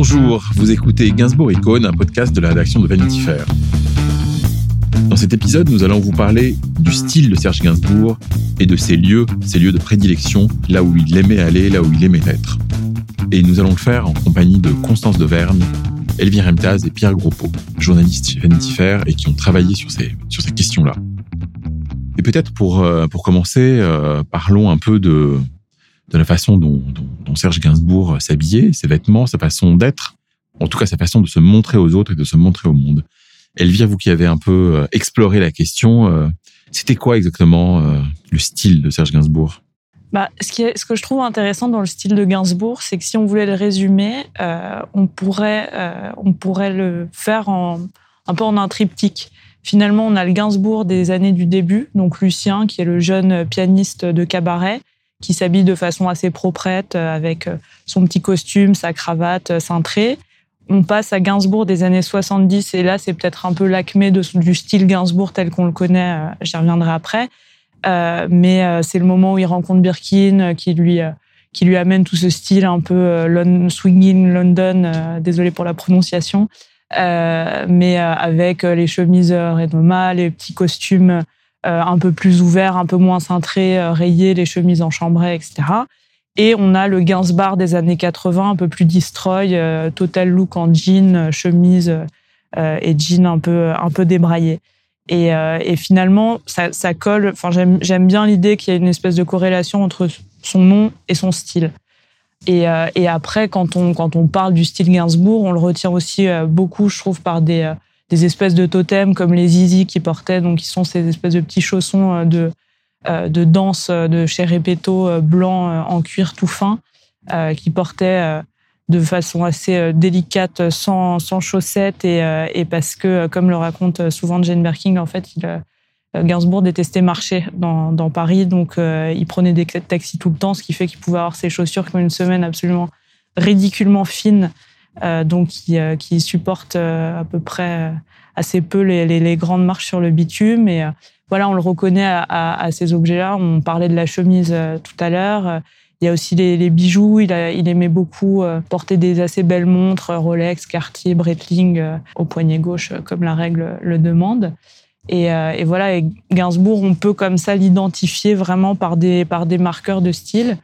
Bonjour, vous écoutez Gainsbourg Icône, un podcast de la rédaction de Vanity Fair. Dans cet épisode, nous allons vous parler du style de Serge Gainsbourg et de ses lieux, ses lieux de prédilection, là où il aimait aller, là où il aimait être. Et nous allons le faire en compagnie de Constance de Verne, Elvire Emtaz et Pierre Groppo, journalistes chez Vanity Fair et qui ont travaillé sur ces, sur ces questions-là. Et peut-être pour, euh, pour commencer, euh, parlons un peu de, de la façon dont, Serge Gainsbourg s'habillait, ses vêtements, sa façon d'être, en tout cas sa façon de se montrer aux autres et de se montrer au monde. Elvire, vous qui avez un peu euh, exploré la question, euh, c'était quoi exactement euh, le style de Serge Gainsbourg? Bah, ce que je trouve intéressant dans le style de Gainsbourg, c'est que si on voulait le résumer, on, pourrait, on pourrait le faire en, un peu en un triptyque. Finalement, on a le Gainsbourg des années du début, donc Lucien, qui est le jeune pianiste de cabaret, qui s'habille de façon assez proprette, avec son petit costume, sa cravate cintrée. On passe à Gainsbourg des années 70, et là, c'est peut-être un peu l'acmé du style Gainsbourg tel qu'on le connaît, euh, j'y reviendrai après. Euh, mais euh, c'est le moment où il rencontre Birkin, qui lui qui lui amène tout ce style un peu swinging London, désolé pour la prononciation, mais avec les chemises Redoma, les petits costumes un peu plus ouverts, un peu moins cintrés, rayés, les chemises en chambray, etc. Et on a le Gainsbar des années 80, un peu plus destroy, euh, total look en jean, euh, chemise euh, et jean un peu, un peu débraillé. Et, finalement, ça, colle. Enfin, j'aime bien l'idée qu'il y ait une espèce de corrélation entre son nom et son style. Et, et, après, quand on, quand on parle du style Gainsbourg, on le retient aussi beaucoup, je trouve, par des, des espèces de totems comme les Zizi qui portaient, donc qui sont ces espèces de petits chaussons de, euh, de danse de chez Repetto euh, blanc euh, en cuir tout fin, qui portait de façon assez délicate, sans, sans chaussettes, et, parce que, comme le raconte souvent Jane Birkin, en fait, il, Gainsbourg détestait marcher dans, Paris, donc il prenait des taxis tout le temps, ce qui fait qu'il pouvait avoir ses chaussures qui ont une semaine absolument ridiculement fine, donc qui, qui supporte à peu près assez peu les, les, grandes marches sur le bitume. Et voilà, on le reconnaît à, ces objets-là. On parlait de la chemise euh, tout à l'heure. Il y a aussi les, bijoux. Il, aimait beaucoup euh, porter des assez belles montres, Rolex, Cartier, Breitling euh, au poignet gauche, comme la règle le demande. Et, voilà, et Gainsbourg, on peut comme ça l'identifier vraiment par des, par des marqueurs de style.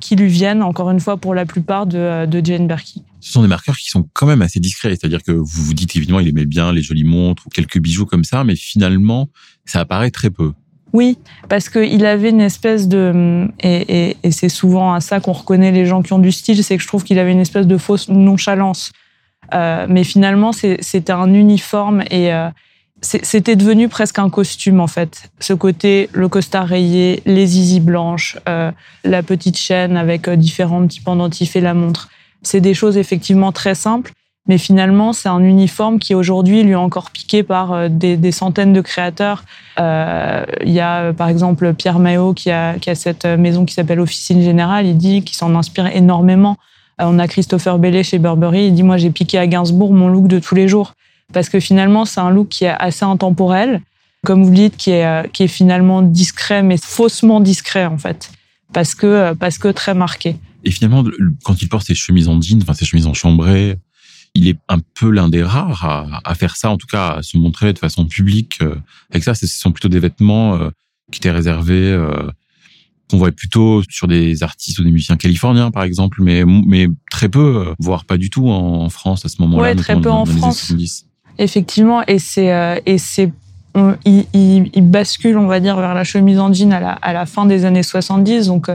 qui lui viennent, encore une fois, pour la plupart de, de Jane Birkin ce sont des marqueurs qui sont quand même assez discrets. C'est-à-dire que vous vous dites évidemment il aimait bien les jolies montres ou quelques bijoux comme ça, mais finalement ça apparaît très peu. Oui, parce qu'il avait une espèce de et, c'est souvent à ça qu'on reconnaît les gens qui ont du style, c'est que je trouve qu'il avait une espèce de fausse nonchalance. Euh, mais finalement, c'était un uniforme et euh, c'était devenu presque un costume en fait. Ce côté, le costard rayé, les zizi blanches, euh, la petite chaîne avec différents petits pendentifs et la montre. C'est des choses effectivement très simples, mais finalement, c'est un uniforme qui aujourd'hui lui est encore piqué par euh, des, centaines de créateurs. Euh, il y a par exemple Pierre Maillot qui a, cette maison qui s'appelle Officine Générale. Il dit qu'il s'en inspire énormément. Euh, on a Christopher Bellet chez Burberry. Il dit moi j'ai piqué à Gainsbourg mon look de tous les jours parce que finalement c'est un look qui est assez intemporel, comme vous dites, qui est qui est finalement discret mais faussement discret en fait parce que parce que très marqué. Et finalement, quand il porte ses chemises en jean, enfin ses chemises en chambray, il est un peu l'un des rares à, faire ça, en tout cas à se montrer de façon publique. Euh, avec ça, ce sont plutôt des vêtements euh, qui étaient réservés, euh, qu'on voit plutôt sur des artistes ou des musiciens californiens, par exemple, mais, mais très peu, voire pas du tout en, France à ce moment-là. Oui, très peu en France. Effectivement, et c'est et c'est il, il, bascule, on va dire, vers la chemise en jean à la, à la fin des années 70. Donc,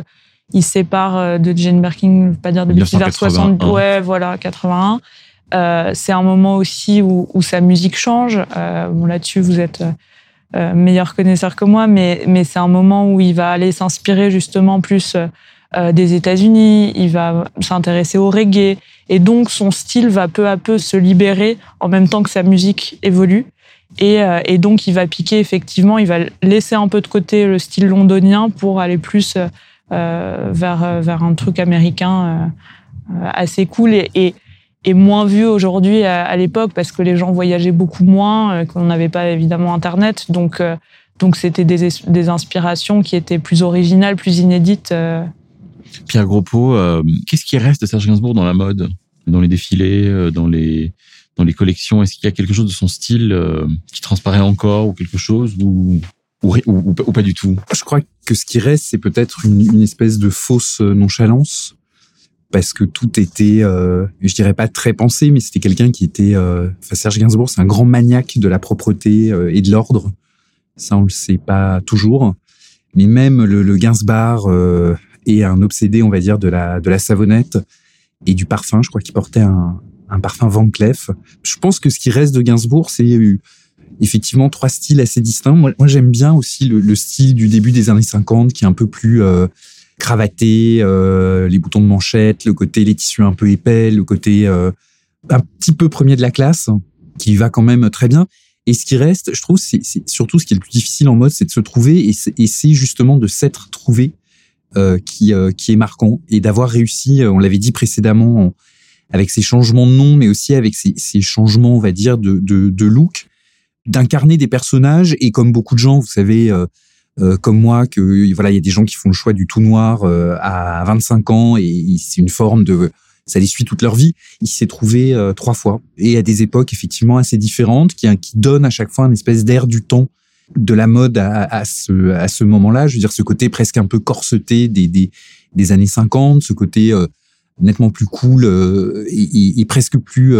il sépare euh, de Jane Birkin, je veux pas dire de vers 60, ouais, voilà, 81. Euh, c'est un moment aussi où, où sa musique change. Euh, bon, là-dessus, vous êtes euh, meilleur connaisseur que moi, mais, mais c'est un moment où il va aller s'inspirer justement plus euh, des États-Unis. Il va s'intéresser au reggae, et donc son style va peu à peu se libérer en même temps que sa musique évolue. Et, euh, et donc, il va piquer effectivement. Il va laisser un peu de côté le style londonien pour aller plus euh, vers, euh, vers un truc américain euh, assez cool et moins vu aujourd'hui à, l'époque parce que les gens voyageaient beaucoup moins, qu'on n'avait pas évidemment Internet. Donc, donc c'était des, des, inspirations qui étaient plus originales, plus inédites. Pierre Groppo, qu'est-ce qui reste de Serge Gainsbourg dans la mode dans les défilés, dans les dans les collections? Est-ce qu'il y a quelque chose de son style qui transparaît encore ou quelque chose ou ou, pas du tout Je crois que ce qui reste, c'est peut-être une, espèce de fausse nonchalance parce que tout était, euh, je dirais pas très pensé, mais c'était quelqu'un qui était. Euh, enfin, Serge Gainsbourg, c'est un grand maniaque de la propreté euh, et de l'ordre. Ça, on le sait pas toujours. Mais même le, le Gainsbar euh, est un obsédé, on va dire, de la de la savonnette et du parfum. Je crois qu'il portait un, un parfum Van Cleef. Je pense que ce qui reste de Gainsbourg, c'est effectivement trois styles assez distincts. Moi, j'aime bien aussi le, le, style du début des années 50, qui est un peu plus euh, cravaté, euh, les boutons de manchette, le côté les tissus un peu épais, le côté euh, un petit peu premier de la classe, qui va quand même très bien. Et ce qui reste, je trouve, c'est surtout ce qui est le plus difficile en mode, c'est de se trouver, et c'est justement de s'être trouvé euh, qui, euh, qui est marquant, et d'avoir réussi, euh, on l'avait dit précédemment, avec ces changements de nom, mais aussi avec ces, ces changements, on va dire, de, de, de look, d'incarner des personnages, et comme beaucoup de gens, vous savez, euh, comme moi que voilà il y a des gens qui font le choix du tout noir euh, à 25 ans et c'est une forme de ça les suit toute leur vie. Il s'est trouvé euh, trois fois et à des époques effectivement assez différentes qui qui donne à chaque fois une espèce d'air du temps de la mode à, à ce à ce moment-là. Je veux dire ce côté presque un peu corseté des des, des années 50, ce côté nettement plus cool et, et, presque plus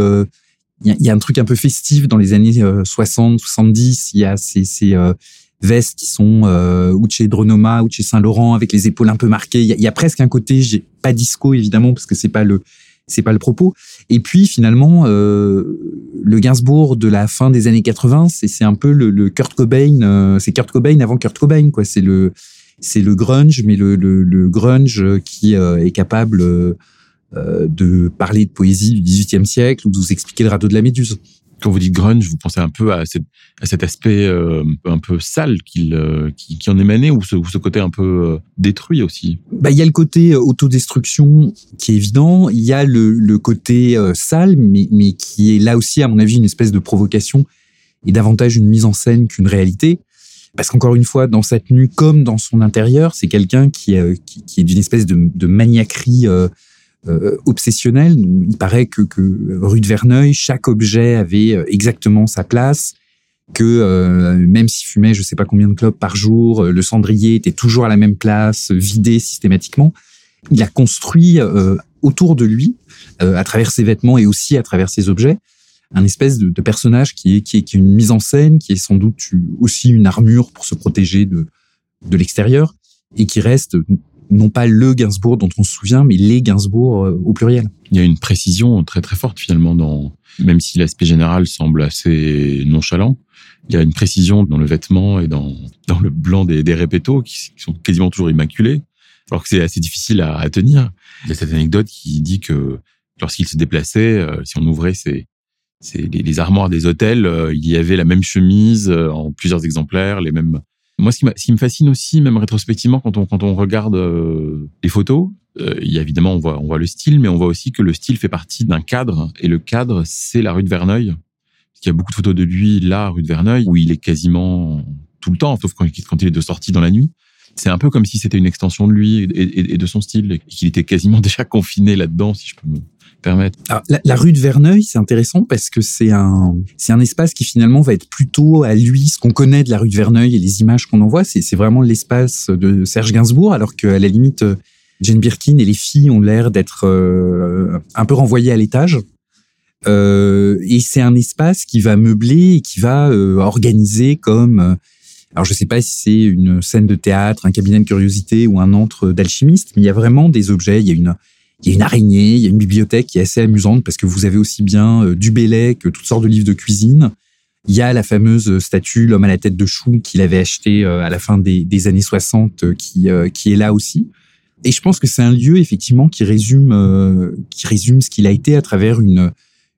il y, a, un truc un peu festif dans les années 60, 70. Il y a ces, ces vestes qui sont euh, ou chez Dronoma ou chez Saint-Laurent avec les épaules un peu marquées. Il y, a, y presque un côté, j'ai pas disco évidemment parce que c'est pas le c'est pas le propos. Et puis finalement, euh, le Gainsbourg de la fin des années 80, c'est un peu le, le Kurt Cobain. Euh, c'est Kurt Cobain avant Kurt Cobain, quoi. C'est le c'est le grunge, mais le, le, le grunge qui euh, est capable euh, de parler de poésie du XVIIIe siècle ou de vous expliquer le radeau de la Méduse. Quand vous dites grunge, vous pensez un peu à, cette, à cet aspect euh, un peu sale qu'il, euh, qui, qui, en émanait ou ce, ou ce côté un peu euh, détruit aussi? Bah, Il y a le côté autodestruction qui est évident, il y a le, le côté sale, mais, mais qui est là aussi, à mon avis, une espèce de provocation et davantage une mise en scène qu'une réalité. Parce qu'encore une fois, dans sa tenue comme dans son intérieur, c'est quelqu'un qui, qui, qui, est d'une espèce de, de maniaquerie euh, obsessionnel. Il paraît que, que rue de Verneuil, chaque objet avait euh, exactement sa place, que euh, même s'il fumait je sais pas combien de clopes par jour, le cendrier était toujours à la même place, vidé systématiquement. Il a construit autour de lui, à travers ses vêtements et aussi à travers ses objets, un espèce de, de personnage qui est, qui est, qui est une mise en scène, qui est sans doute aussi une armure pour se protéger de, de l'extérieur et qui reste non pas le Gainsbourg dont on se souvient, mais les Gainsbourg euh, au pluriel. Il y a une précision très très forte finalement dans, même si l'aspect général semble assez nonchalant, il y a une précision dans le vêtement et dans, dans le blanc des, des répétos qui, sont quasiment toujours immaculés, alors que c'est assez difficile à, à, tenir. Il y a cette anecdote qui dit que lorsqu'il se déplaçait, euh, si on ouvrait les, armoires des hôtels, euh, il y avait la même chemise en plusieurs exemplaires, les mêmes moi, ce qui, me fascine aussi, même rétrospectivement, quand on, quand on regarde euh, les photos, euh, il y a évidemment, on voit, on voit le style, mais on voit aussi que le style fait partie d'un cadre. Et le cadre, c'est la rue de Verneuil. Parce qu'il y a beaucoup de photos de lui, là, rue de Verneuil, où il est quasiment tout le temps, sauf quand, il est de sortie dans la nuit. C'est un peu comme si c'était une extension de lui et de son style, et qu'il était quasiment déjà confiné là-dedans, si je peux me, la, rue de Verneuil, c'est intéressant parce que c'est un, c'est un espace qui finalement va être plutôt à lui, ce qu'on connaît de la rue de Verneuil et les images qu'on en voit, c'est, vraiment l'espace de Serge Gainsbourg, alors qu'à la limite, Jane Birkin et les filles ont l'air d'être euh, un peu renvoyées à l'étage. Euh, et c'est un espace qui va meubler et qui va euh, organiser comme euh, alors je sais pas si c'est une scène de théâtre, un cabinet de curiosité ou un antre d'alchimiste, mais il y a vraiment des objets. Il y a une il y a une araignée, il y a une bibliothèque qui est assez amusante parce que vous avez aussi bien euh, du Bélec que toutes sortes de livres de cuisine. Il y a la fameuse statue, l'homme à la tête de chou, qu'il avait acheté euh, à la fin des, années 60, euh, qui, qui est là aussi. Et je pense que c'est un lieu effectivement qui résume, qui résume ce qu'il a été à travers une,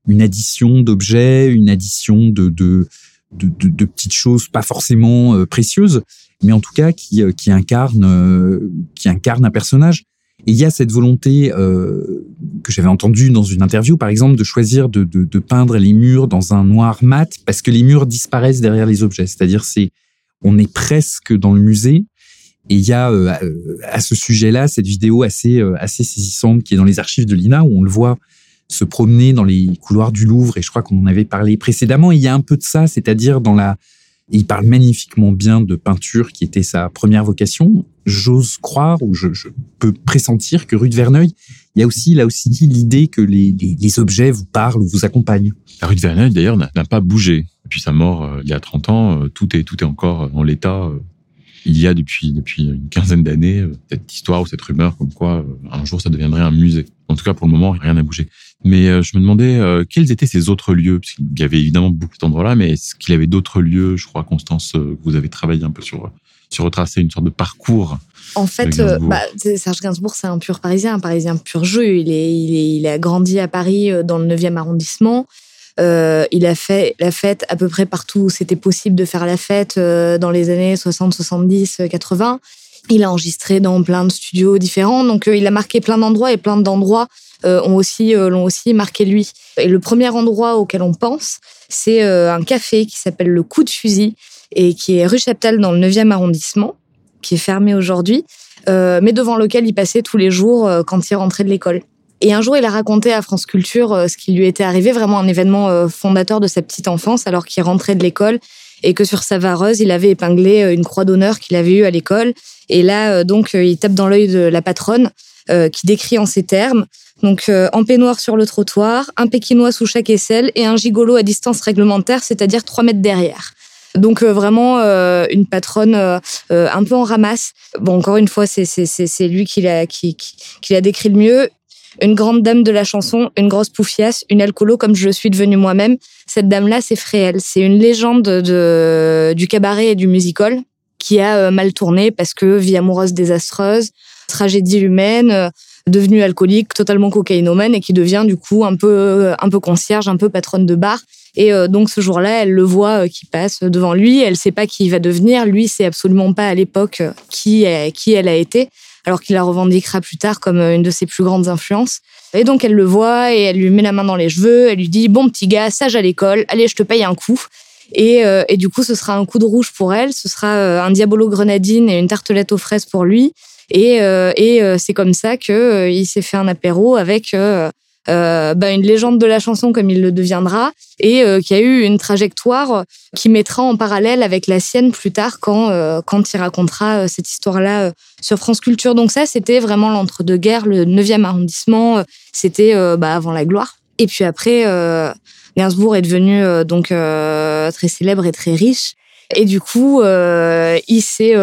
une addition d'objets, une addition de, de, de petites choses pas forcément précieuses, mais en tout cas qui, qui incarne, qui incarne un personnage. Et il y a cette volonté euh, que j'avais entendue dans une interview, par exemple, de choisir de, peindre les murs dans un noir mat parce que les murs disparaissent derrière les objets. C'est-à-dire, c'est on est presque dans le musée. Et il y a euh, à ce sujet-là cette vidéo assez euh, assez saisissante qui est dans les archives de l'INA où on le voit se promener dans les couloirs du Louvre, et je crois qu'on en avait parlé précédemment. il y a un peu de ça, c'est-à-dire dans la, il parle magnifiquement bien de peinture, qui était sa première vocation. J'ose croire, ou je, peux pressentir que rue de Verneuil, il y a aussi là aussi l'idée que les, objets vous parlent ou vous accompagnent. La rue de Verneuil, d'ailleurs, n'a pas bougé. Depuis sa mort, euh, il y a 30 ans, euh, tout est, tout est encore en l'état euh, il y a depuis, depuis une quinzaine d'années euh, cette histoire ou cette rumeur comme quoi euh, un jour ça deviendrait un musée. En tout cas, pour le moment, rien n'a bougé. Mais euh, je me demandais quels étaient ces autres lieux, parce qu'il y avait évidemment beaucoup d'endroits-là, mais est-ce qu'il y avait d'autres lieux? Je crois, Constance, vous avez travaillé un peu sur, sur retracer une sorte de parcours. En fait, bah, Serge Gainsbourg, c'est un pur Parisien, un Parisien pur jeu. Il, est, il, est, il a grandi à Paris dans le 9e arrondissement. Euh, il a fait la fête à peu près partout où c'était possible de faire la fête euh, dans les années 60, 70, 80. Il a enregistré dans plein de studios différents, donc euh, il a marqué plein d'endroits et plein d'endroits ont aussi l'ont aussi marqué lui. Et le premier endroit auquel on pense, c'est un café qui s'appelle le Coup de Fusil et qui est rue Chaptal dans le 9e arrondissement, qui est fermé aujourd'hui, mais devant lequel il passait tous les jours quand il rentrait de l'école. Et un jour, il a raconté à France Culture euh, ce qui lui était arrivé, vraiment un événement euh, fondateur de sa petite enfance, alors qu'il rentrait de l'école et que sur sa vareuse, il avait épinglé euh, une croix d'honneur qu'il avait eue à l'école. Et là, donc, il tape dans l'œil de la patronne, qui décrit en ces termes. Donc, en peignoir sur le trottoir, un pékinois sous chaque aisselle et un gigolo à distance réglementaire, c'est-à-dire trois mètres derrière. Donc vraiment une patronne un peu en ramasse. Bon, encore une fois, c'est lui qui l'a qui, qui l'a décrit le mieux une grande dame de la chanson, une grosse poufiasse, une alcoolo comme je suis devenue moi-même. Cette dame-là, c'est Fréhel. C'est une légende de, du cabaret et du musical qui a euh, mal tourné parce que vie amoureuse désastreuse, tragédie humaine, euh, devenue alcoolique, totalement cocaïnomane et qui devient du coup un peu un peu concierge, un peu patronne de bar. Et euh, donc ce jour-là, elle le voit qui passe devant lui. Elle sait pas qui il va devenir. Lui, c'est absolument pas à l'époque qui qui elle a été alors qu'il la revendiquera plus tard comme euh, une de ses plus grandes influences. Et donc elle le voit et elle lui met la main dans les cheveux, elle lui dit bon petit gars, sage à l'école, allez je te paye un coup. Et, euh, et, du coup, ce sera un coup de rouge pour elle, ce sera euh, un diabolo grenadine et une tartelette aux fraises pour lui. Et, et c'est comme ça que il s'est fait un apéro avec euh, bah, une légende de la chanson comme il le deviendra et euh, qui a eu une trajectoire qui mettra en parallèle avec la sienne plus tard quand euh, quand il racontera cette histoire-là sur France Culture. Donc ça, c'était vraiment l'entre-deux-guerres, le 9e arrondissement, c'était bah, avant la gloire. Et puis après, Gainsbourg est devenu donc très célèbre et très riche. Et du coup, il s'est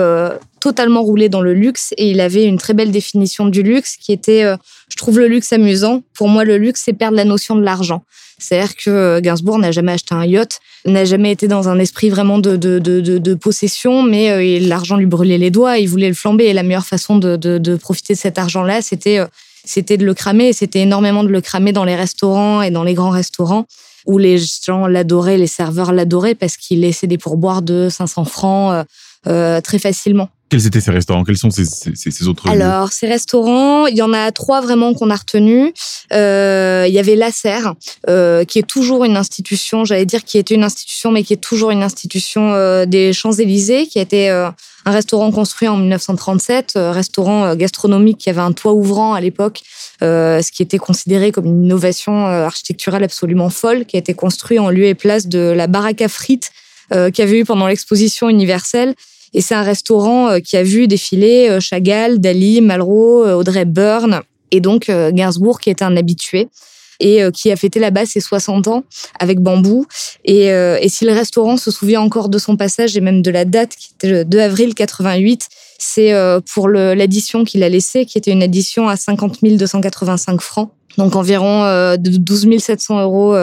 totalement roulé dans le luxe et il avait une très belle définition du luxe qui était, euh, je trouve le luxe amusant. Pour moi, le luxe, c'est perdre la notion de l'argent. C'est-à-dire que euh, Gainsbourg n'a jamais acheté un yacht, n'a jamais été dans un esprit vraiment de, de, de, possession, mais euh, l'argent lui brûlait les doigts, il voulait le flamber et la meilleure façon de, profiter de cet argent-là, c'était c'était de le cramer c'était énormément de le cramer dans les restaurants et dans les grands restaurants où les gens l'adoraient, les serveurs l'adoraient parce qu'il laissait des pourboires de 500 francs très facilement. Quels étaient ces restaurants? Quels sont ces, ces, ces autres Alors, ces restaurants, il y en a trois vraiment qu'on a retenus. Euh, il y avait La Serre, euh, qui est toujours une institution, j'allais dire qui était une institution, mais qui est toujours une institution euh, des Champs-Élysées, qui a été euh, un restaurant construit en 1937, euh, restaurant gastronomique qui avait un toit ouvrant à l'époque, ce qui était considéré comme une innovation architecturale absolument folle, qui a été construit en lieu et place de la baraque à frites qu'il y avait eu pendant l'exposition universelle et c'est un restaurant euh, qui a vu défiler euh, Chagall, Dali, Malraux, euh, Audrey Byrne et donc Gainsbourg qui était un habitué et qui a fêté là-bas ses 60 ans avec Bambou. Et, et, si le restaurant se souvient encore de son passage et même de la date qui était le 2 avril 88, c'est pour l'addition qu'il a laissée, qui était une addition à 50 285 francs, donc environ 12 700 euros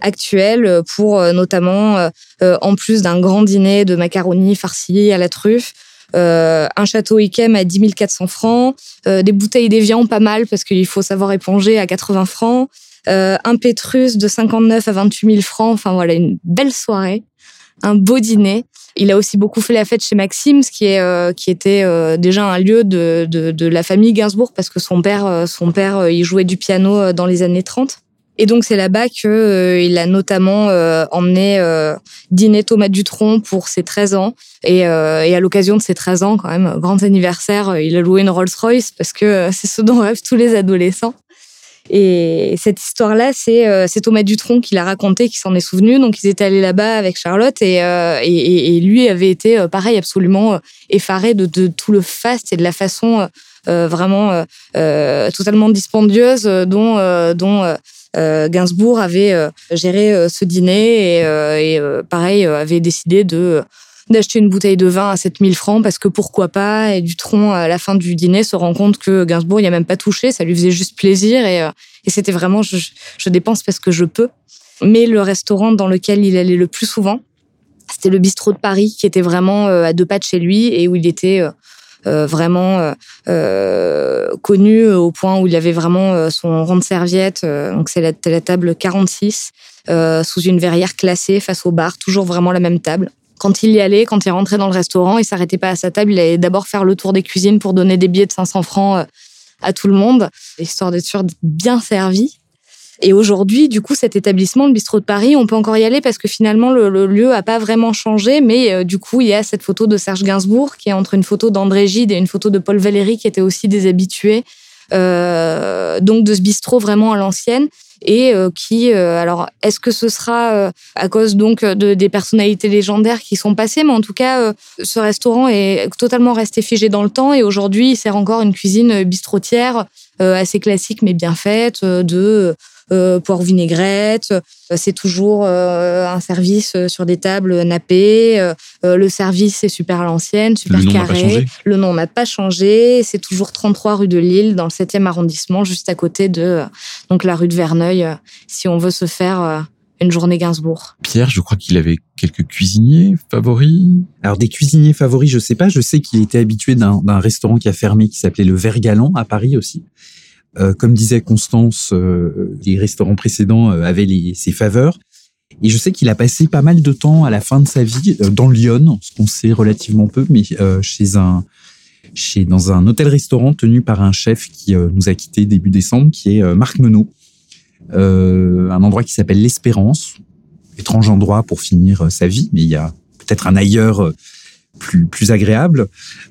actuelle euh, pour euh, notamment, euh, en plus d'un grand dîner de macaroni farci à la truffe, un château Ikem à 10 400 francs, des bouteilles d'évian pas mal parce qu'il faut savoir éponger à 80 francs, un Pétrus de 59 à 28 000 francs. Enfin voilà, une belle soirée, un beau dîner. Il a aussi beaucoup fait la fête chez Maxime, ce qui est qui était déjà un lieu de, de, de, la famille Gainsbourg parce que son père son père il jouait du piano dans les années 30. Et donc c'est là-bas que euh, il a notamment euh, emmené euh, dîner Thomas Dutronc pour ses 13 ans. Et, et à l'occasion de ses 13 ans, quand même, grand anniversaire, il a loué une Rolls-Royce parce que c'est ce dont rêvent tous les adolescents. Et cette histoire-là, c'est euh, Thomas Dutronc qui l'a raconté, qui s'en est souvenu. Donc, ils étaient allés là-bas avec Charlotte et, euh, et, lui avait été, euh, pareil, absolument euh, effaré de, de, tout le faste et de la façon euh, vraiment totalement dispendieuse dont, dont Gainsbourg avait géré ce dîner et, pareil, avait décidé d'acheter une bouteille de vin à 7000 francs parce que pourquoi pas et Dutronc à la fin du dîner se rend compte que Gainsbourg il a même pas touché ça lui faisait juste plaisir et, euh, c'était vraiment je, je, dépense parce que je peux. Mais le restaurant dans lequel il allait le plus souvent c'était le bistrot de Paris qui était vraiment euh, à deux pas de chez lui et où il était euh, vraiment euh, connu au point où il avait vraiment son rond de serviette donc c'est la, la, table 46 sous une verrière classée face au bar toujours vraiment la même table quand il y allait, quand il rentrait dans le restaurant, il s'arrêtait pas à sa table, il allait d'abord faire le tour des cuisines pour donner des billets de 500 francs euh, à tout le monde, histoire d'être sûr d'être bien servi. Et aujourd'hui, du coup, cet établissement, le bistrot de Paris, on peut encore y aller parce que finalement, le, lieu a pas vraiment changé, mais euh, du coup, il y a cette photo de Serge Gainsbourg qui est entre une photo d'André Gide et une photo de Paul Valéry qui étaient aussi des habitués, euh, donc de ce bistrot vraiment à l'ancienne. Et euh, qui, alors, est-ce que ce sera à cause donc de, des personnalités légendaires qui sont passées, mais en tout cas, ce restaurant est totalement resté figé dans le temps. Et aujourd'hui, il sert encore une cuisine bistrotière assez classique mais bien faite de poire vinaigrette. C'est toujours un service sur des tables nappées. le service est super à l'ancienne, super le carré. Le nom n'a pas changé. C'est toujours 33 rue de Lille, dans le 7e arrondissement, juste à côté de donc la rue de Verneuil, si on veut se faire une journée Gainsbourg. Pierre, je crois qu'il avait quelques cuisiniers favoris. Alors des cuisiniers favoris, je sais pas. Je sais qu'il était habitué d'un restaurant qui a fermé, qui s'appelait le Vergalant à Paris aussi. Euh, comme disait Constance, euh, les restaurants précédents euh, avaient les, ses faveurs. Et je sais qu'il a passé pas mal de temps à la fin de sa vie dans Lyon, ce qu'on sait relativement peu, mais chez un chez dans un hôtel-restaurant tenu par un chef qui nous a quitté début décembre, qui est Marc Menot, un endroit qui s'appelle l'Espérance, étrange endroit pour finir sa vie, mais il y a peut-être un ailleurs plus plus agréable.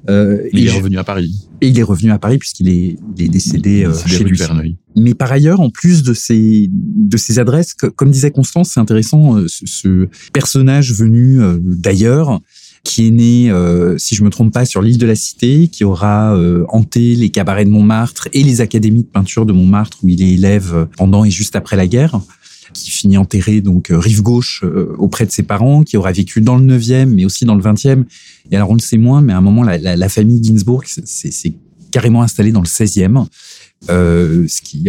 Euh, il est revenu à Paris. Et il est revenu à Paris puisqu'il est, il est décédé euh, chez lui. Verneuil. Mais par ailleurs, en plus de ces de ces adresses, comme disait Constance, c'est intéressant euh, ce, ce, personnage venu euh, d'ailleurs qui est né, euh, si je me trompe pas, sur l'île de la Cité, qui aura euh, hanté les cabarets de Montmartre et les académies de peinture de Montmartre où il est élève pendant et juste après la guerre qui finit enterré donc euh, rive gauche euh, auprès de ses parents, qui aura vécu dans le 9e, mais aussi dans le 20e. Et alors on le sait moins, mais à un moment la, famille Ginsburg s'est carrément installée dans le 16e, euh, ce qui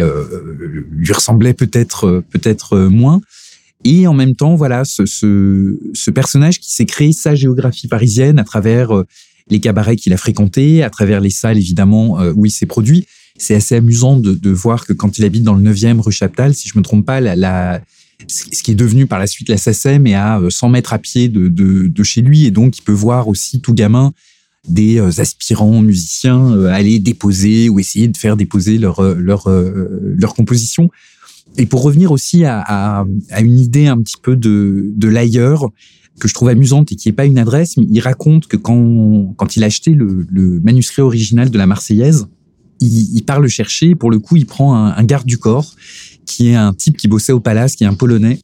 lui ressemblait peut-être peut-être moins. Et en même temps, voilà, ce, ce, ce personnage qui s'est créé sa géographie parisienne à travers les cabarets qu'il a fréquentés, à travers les salles évidemment où il s'est produit c'est assez amusant de, voir que quand il habite dans le 9e rue Chaptal, si je me trompe pas, la, ce qui est devenu par la suite la SACEM est à 100 euh, mètres à pied de, chez lui et donc il peut voir aussi tout gamin des euh, aspirants musiciens euh, aller déposer ou essayer de faire déposer leur leur composition. Et pour revenir aussi à, une idée un petit peu de, de l'ailleurs que je trouve amusante et qui est pas une adresse, il raconte que quand quand il a acheté le manuscrit original de la Marseillaise, il, part le chercher. Pour le coup, il prend un, garde du corps qui est un type qui bossait au palace, qui est un Polonais.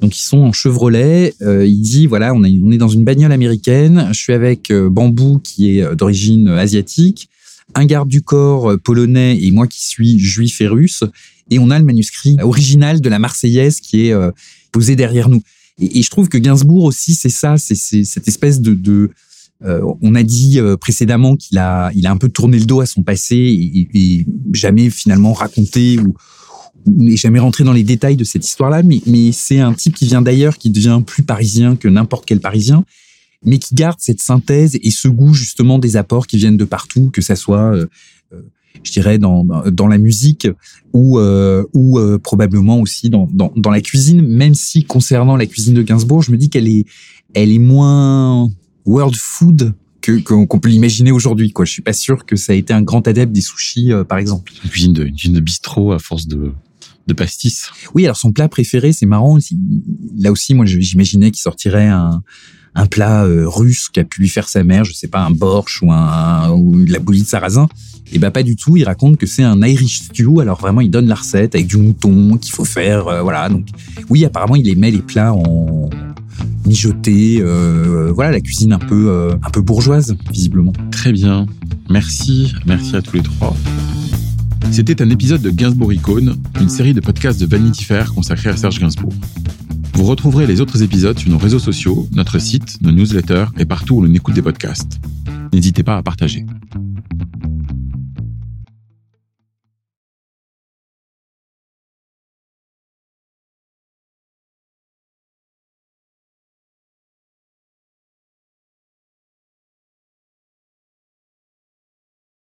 Donc ils sont en Chevrolet. Euh, il dit voilà, on, est, dans une bagnole américaine. Je suis avec euh, Bambou qui est euh, d'origine asiatique, un garde du corps polonais et moi qui suis juif et russe. Et on a le manuscrit original de la Marseillaise qui est posé derrière nous. Et, je trouve que Gainsbourg aussi, c'est ça, c'est cette espèce de euh, on a dit euh, précédemment qu'il a, il a un peu tourné le dos à son passé et, et jamais finalement raconté ou n'est jamais rentré dans les détails de cette histoire-là, mais, mais c'est un type qui vient d'ailleurs, qui devient plus parisien que n'importe quel parisien, mais qui garde cette synthèse et ce goût justement des apports qui viennent de partout, que ça soit, euh, je dirais, dans, dans la musique ou, euh, ou euh, probablement aussi dans, dans, dans la cuisine, même si concernant la cuisine de Gainsbourg, je me dis qu'elle est, elle est moins world food que qu'on peut l'imaginer aujourd'hui quoi. Je suis pas sûr que ça a été un grand adepte des sushis euh, par exemple. Une cuisine de une cuisine de bistrot à force de de pastis. Oui, alors son plat préféré, c'est marrant. Là aussi, moi, j'imaginais qu'il sortirait un un plat euh, russe qu'a pu lui faire sa mère, je sais pas, un borsch ou, un, ou de la bouillie de sarrasin. Et ben pas du tout, il raconte que c'est un Irish stew, alors vraiment il donne la recette avec du mouton qu'il faut faire, euh, voilà. Donc oui, apparemment il aimait les plats en mijotés, euh, voilà la cuisine un peu euh, un peu bourgeoise visiblement. Très bien, merci, merci à tous les trois. C'était un épisode de Gainsbourg Icône, une série de podcasts de Vanity Fair consacrée à Serge Gainsbourg. Vous retrouverez les autres épisodes sur nos réseaux sociaux, notre site, nos newsletters et partout où l'on écoute des podcasts. N'hésitez pas à partager.